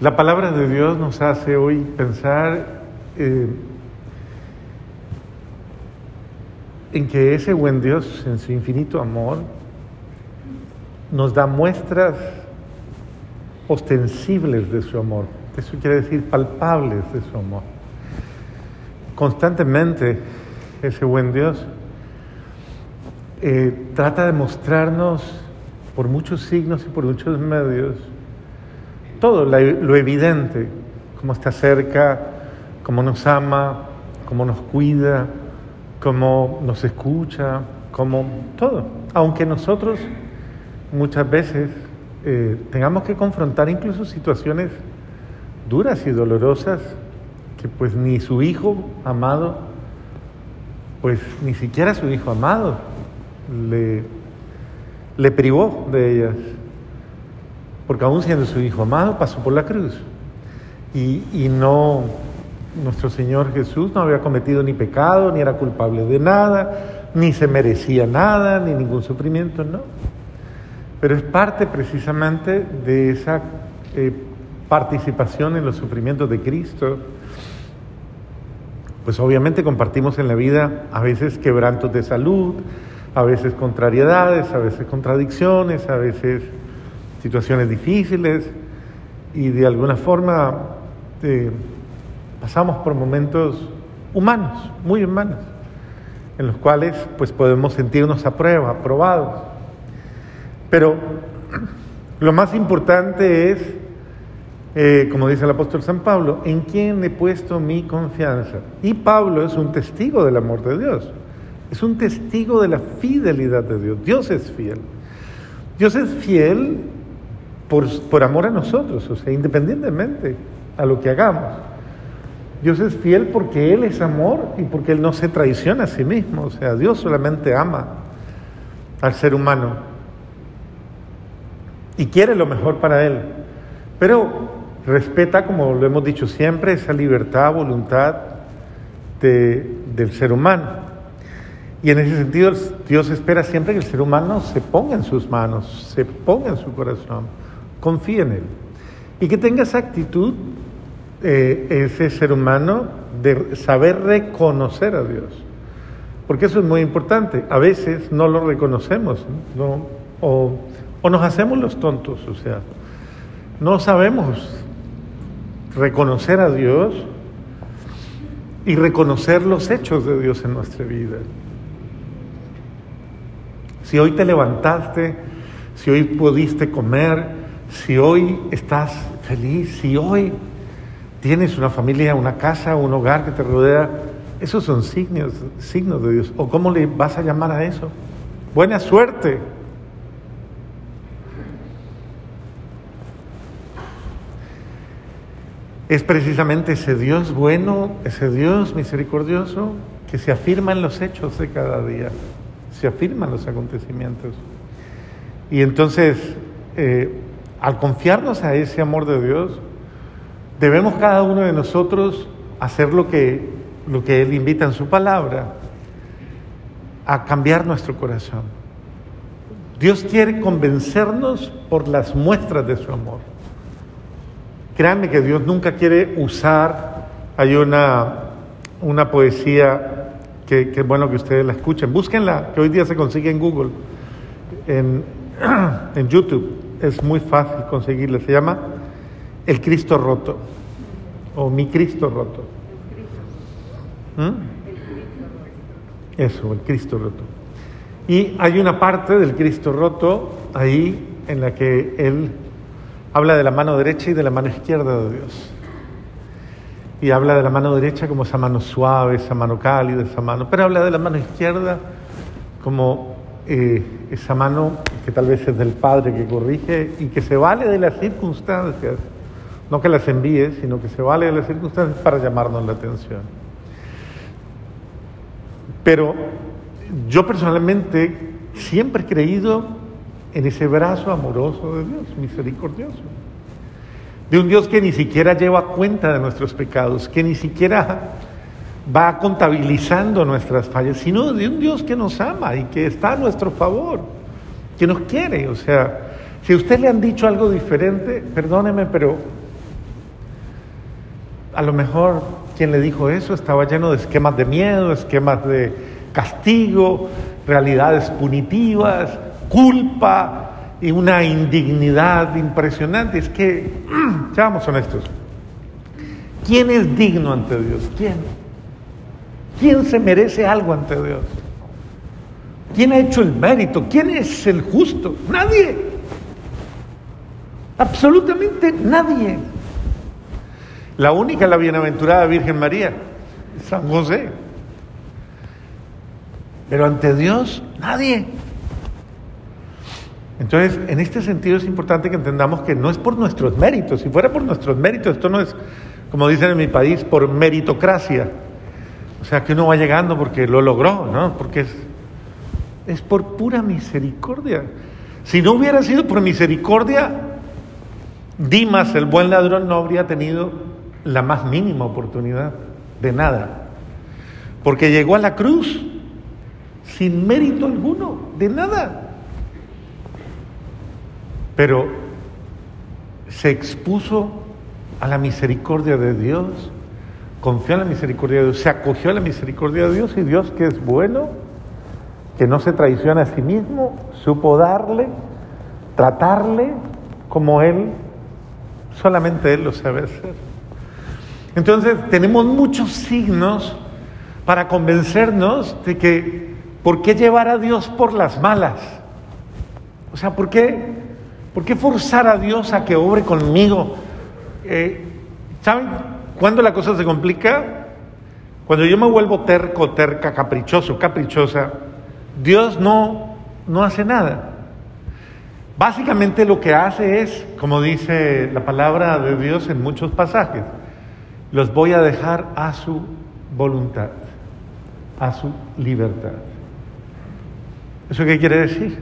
La palabra de Dios nos hace hoy pensar eh, en que ese buen Dios, en su infinito amor, nos da muestras ostensibles de su amor. Eso quiere decir palpables de su amor. Constantemente ese buen Dios eh, trata de mostrarnos por muchos signos y por muchos medios todo lo evidente, cómo está cerca, cómo nos ama, cómo nos cuida, cómo nos escucha, cómo todo. Aunque nosotros muchas veces eh, tengamos que confrontar incluso situaciones duras y dolorosas que pues ni su hijo amado, pues ni siquiera su hijo amado le, le privó de ellas porque aún siendo su Hijo amado pasó por la cruz. Y, no, nuestro Señor Jesús no había cometido ni pecado, ni era culpable de nada, ni se merecía nada, ni ningún sufrimiento, no. Pero es parte precisamente de esa eh, participación en los sufrimientos de Cristo. Pues obviamente compartimos en la vida a veces quebrantos de salud, a veces contrariedades, a veces contradicciones, a veces situaciones difíciles y de alguna forma eh, pasamos por momentos humanos, muy humanos, en los cuales pues podemos sentirnos a prueba, aprobados. Pero lo más importante es, eh, como dice el apóstol San Pablo, en quién he puesto mi confianza. Y Pablo es un testigo del amor de Dios, es un testigo de la fidelidad de Dios. Dios es fiel. Dios es fiel por, amor a nosotros, o sea, independientemente a lo que hagamos. Dios es fiel porque Él es amor y porque Él no se traiciona a sí mismo. O sea, Dios solamente ama al ser humano y quiere lo mejor para Él. Pero respeta, como lo hemos dicho siempre, esa libertad, voluntad del ser humano. Y en ese sentido Dios espera siempre que el ser humano se ponga en sus manos, se ponga en su corazón confía en Él. Y que tenga esa actitud, eh, ese ser humano, de saber reconocer a Dios. Porque eso es muy importante. A veces no lo reconocemos, ¿no? O, o nos hacemos los tontos, o sea, no sabemos reconocer a Dios y reconocer los hechos de Dios en nuestra vida. Si hoy te levantaste, si hoy pudiste comer, si hoy estás feliz, si hoy tienes una familia, una casa, un hogar que te rodea, esos son signos, signos de Dios. ¿O cómo le vas a llamar a eso? Buena suerte. Es precisamente ese Dios bueno, ese Dios misericordioso que se afirma en los hechos de cada día, se afirma en los acontecimientos. Y entonces, eh, al confiarnos a ese amor de Dios, debemos cada uno de nosotros hacer lo que, lo que Él invita en su palabra, a cambiar nuestro corazón. Dios quiere convencernos por las muestras de su amor. Créanme que Dios nunca quiere usar, hay una, una poesía que, es bueno que ustedes la escuchen, búsquenla, que hoy día se consigue en Google, en, en YouTube es muy fácil conseguirla. Se llama El Cristo Roto o Mi Cristo Roto. ¿Mm? Eso, el Cristo Roto. Y hay una parte del Cristo Roto ahí en la que él habla de la mano derecha y de la mano izquierda de Dios. Y habla de la mano derecha como esa mano suave, esa mano cálida, esa mano, pero habla de la mano izquierda como eh, esa mano tal vez es del Padre que corrige y que se vale de las circunstancias, no que las envíe, sino que se vale de las circunstancias para llamarnos la atención. Pero yo personalmente siempre he creído en ese brazo amoroso de Dios, misericordioso. De un Dios que ni siquiera lleva cuenta de nuestros pecados, que ni siquiera va contabilizando nuestras fallas, sino de un Dios que nos ama y que está a nuestro favor, que nos quiere. O sea, si a usted le han dicho algo diferente, perdóneme, pero a lo mejor quien le dijo eso estaba lleno de esquemas de miedo, esquemas de castigo, realidades punitivas, culpa y una indignidad impresionante. Es que, seamos honestos, ¿quién es digno ante Dios? ¿Quién? ¿Quién se merece algo ante Dios? ¿Quién ha hecho el mérito? ¿Quién es el justo? Nadie. Absolutamente nadie. La única, la bienaventurada Virgen María, San José. Pero ante Dios, nadie. Entonces, en este sentido es importante que entendamos que no es por nuestros méritos. Si fuera por nuestros méritos, esto no es, como dicen en mi país, por meritocracia. O sea, que uno va llegando porque lo logró, ¿no? Porque es, es por pura misericordia. Si no hubiera sido por misericordia, Dimas, el buen ladrón, no habría tenido la más mínima oportunidad de nada. Porque llegó a la cruz sin mérito alguno, de nada. Pero se expuso a la misericordia de Dios, confió en la misericordia de Dios, se acogió a la misericordia de Dios y Dios que es bueno, que no se traiciona a sí mismo, supo darle, tratarle como Él, solamente Él lo sabe hacer. Entonces tenemos muchos signos para convencernos de que, ¿por qué llevar a Dios por las malas? O sea, ¿por qué, por qué forzar a Dios a que obre conmigo? Eh, ¿Saben cuándo la cosa se complica? Cuando yo me vuelvo terco, terca, caprichoso, caprichosa, Dios no, no hace nada. Básicamente lo que hace es, como dice la palabra de Dios en muchos pasajes, los voy a dejar a su voluntad, a su libertad. ¿Eso qué quiere decir?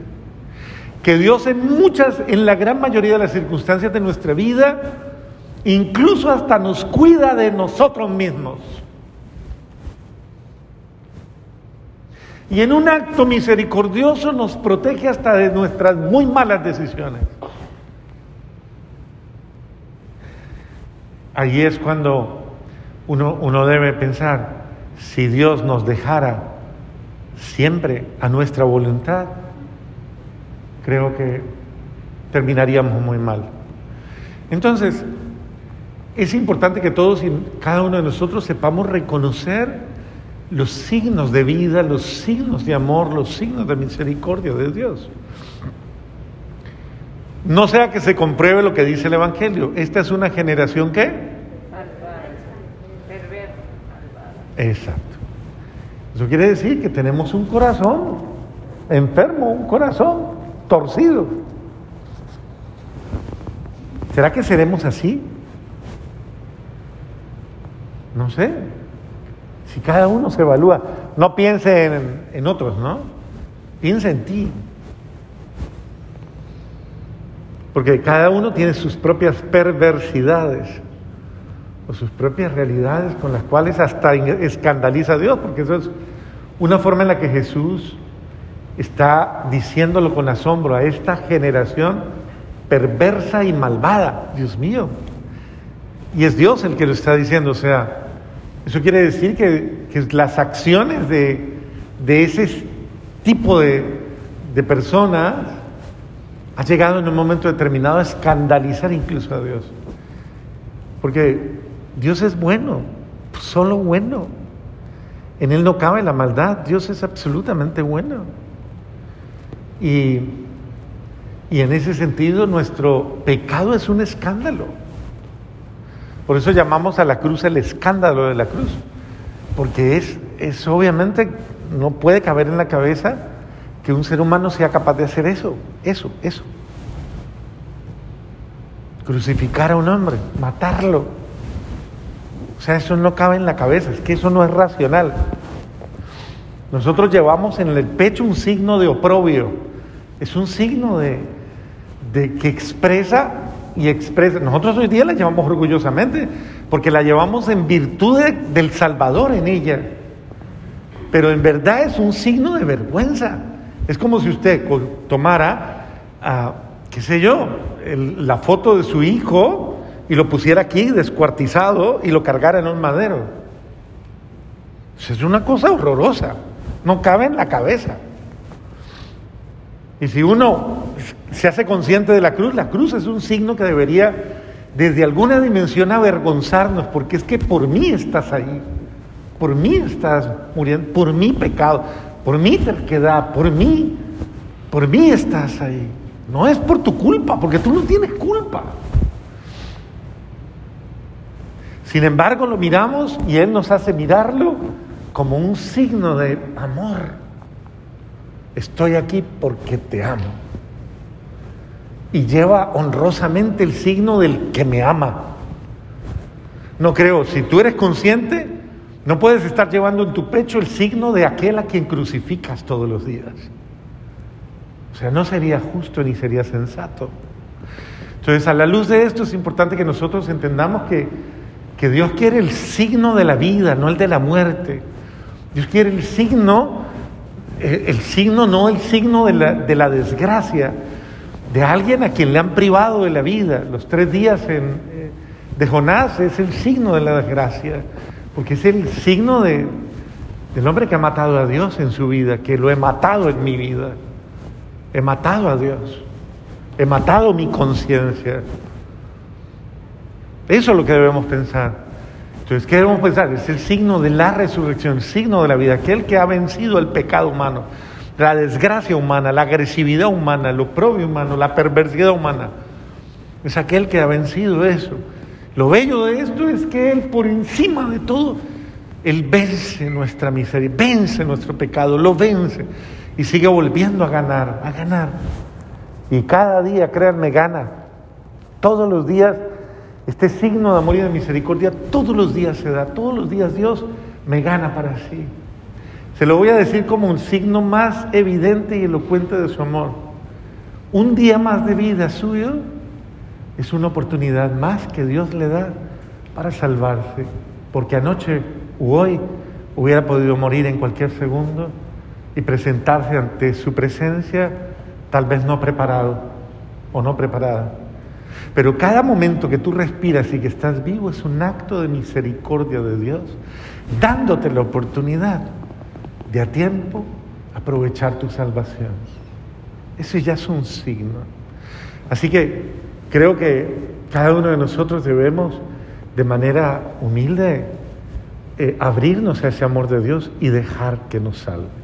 Que Dios en muchas, en la gran mayoría de las circunstancias de nuestra vida, incluso hasta nos cuida de nosotros mismos. Y en un acto misericordioso nos protege hasta de nuestras muy malas decisiones. Allí es cuando uno, uno debe pensar, si Dios nos dejara siempre a nuestra voluntad, creo que terminaríamos muy mal. Entonces, es importante que todos y cada uno de nosotros sepamos reconocer los signos de vida, los signos de amor, los signos de misericordia de Dios. No sea que se compruebe lo que dice el Evangelio. Esta es una generación que... Exacto. Eso quiere decir que tenemos un corazón enfermo, un corazón torcido. ¿Será que seremos así? No sé. Si cada uno se evalúa, no piense en, otros, ¿no? Piensa en ti. Porque cada uno tiene sus propias perversidades o sus propias realidades con las cuales hasta escandaliza a Dios, porque eso es una forma en la que Jesús está diciéndolo con asombro a esta generación perversa y malvada, Dios mío. Y es Dios el que lo está diciendo, o sea, eso quiere decir que, las acciones de, ese tipo de, personas ha llegado en un momento determinado a escandalizar incluso a Dios. Porque Dios es bueno, solo bueno. En Él no cabe la maldad, Dios es absolutamente bueno. Y en ese sentido nuestro pecado es un escándalo. Por eso llamamos a la cruz el escándalo de la cruz, porque es, es obviamente, no puede caber en la cabeza que un ser humano sea capaz de hacer eso, eso, eso. Crucificar a un hombre, matarlo. O sea, eso no cabe en la cabeza, es que eso no es racional. Nosotros llevamos en el pecho un signo de oprobio, es un signo de, de que expresa y expresa. Nosotros hoy día la llevamos orgullosamente, porque la llevamos en virtud del Salvador en ella. Pero en verdad es un signo de vergüenza. Es como si usted tomara, qué sé yo, la foto de su hijo y lo pusiera aquí descuartizado y lo cargara en un madero. Es una cosa horrorosa, no cabe en la cabeza. Y si uno se hace consciente de la cruz, la cruz es un signo que debería desde alguna dimensión avergonzarnos, porque es que por mí estás ahí, por mí estás muriendo, por mi pecado, por mi terquedad, por mí, por mí estás ahí. No es por tu culpa, porque tú no tienes culpa. Sin embargo, lo miramos y Él nos hace mirarlo como un signo de amor. Estoy aquí porque te amo. Y lleva honrosamente el signo del que me ama. No creo, si tú eres consciente, no puedes estar llevando en tu pecho el signo de aquel a quien crucificas todos los días. O sea, no sería justo ni sería sensato. Entonces, a la luz de esto es importante que nosotros entendamos que, que Dios quiere el signo de la vida, no el de la muerte. Dios quiere el signo, eh, el, signo no el signo de la, de la, desgracia, de alguien a quien le han privado de la vida. Los tres días de Jonás es el signo de la desgracia, porque es el signo de, del hombre que ha matado a Dios en su vida, que lo he matado en mi vida. He matado a Dios, he matado mi conciencia. Eso es lo que debemos pensar. Entonces, ¿qué debemos pensar? Es el signo de la resurrección, el signo de la vida, aquel que ha vencido el pecado humano, la desgracia humana, la agresividad humana, lo propio humano, la perversidad humana. Es aquel que ha vencido eso. Lo bello de esto es que Él, por encima de todo, Él vence nuestra miseria, vence nuestro pecado, lo vence y sigue volviendo a ganar, a ganar. Y cada día, créanme, gana. Todos los días este signo de amor y de misericordia todos los días se da, todos los días Dios me gana para sí. Se lo voy a decir como un signo más evidente y elocuente de su amor. Un día más de vida suyo es una oportunidad más que Dios le da para salvarse, porque anoche u hoy hubiera podido morir en cualquier segundo y presentarse ante su presencia tal vez no preparado o no preparada. Pero cada momento que tú respiras y que estás vivo es un acto de misericordia de Dios, dándote la oportunidad de a tiempo aprovechar tu salvación. Eso ya es un signo. Así que creo que cada uno de nosotros debemos de manera humilde eh, abrirnos a ese amor de Dios y dejar que nos salve.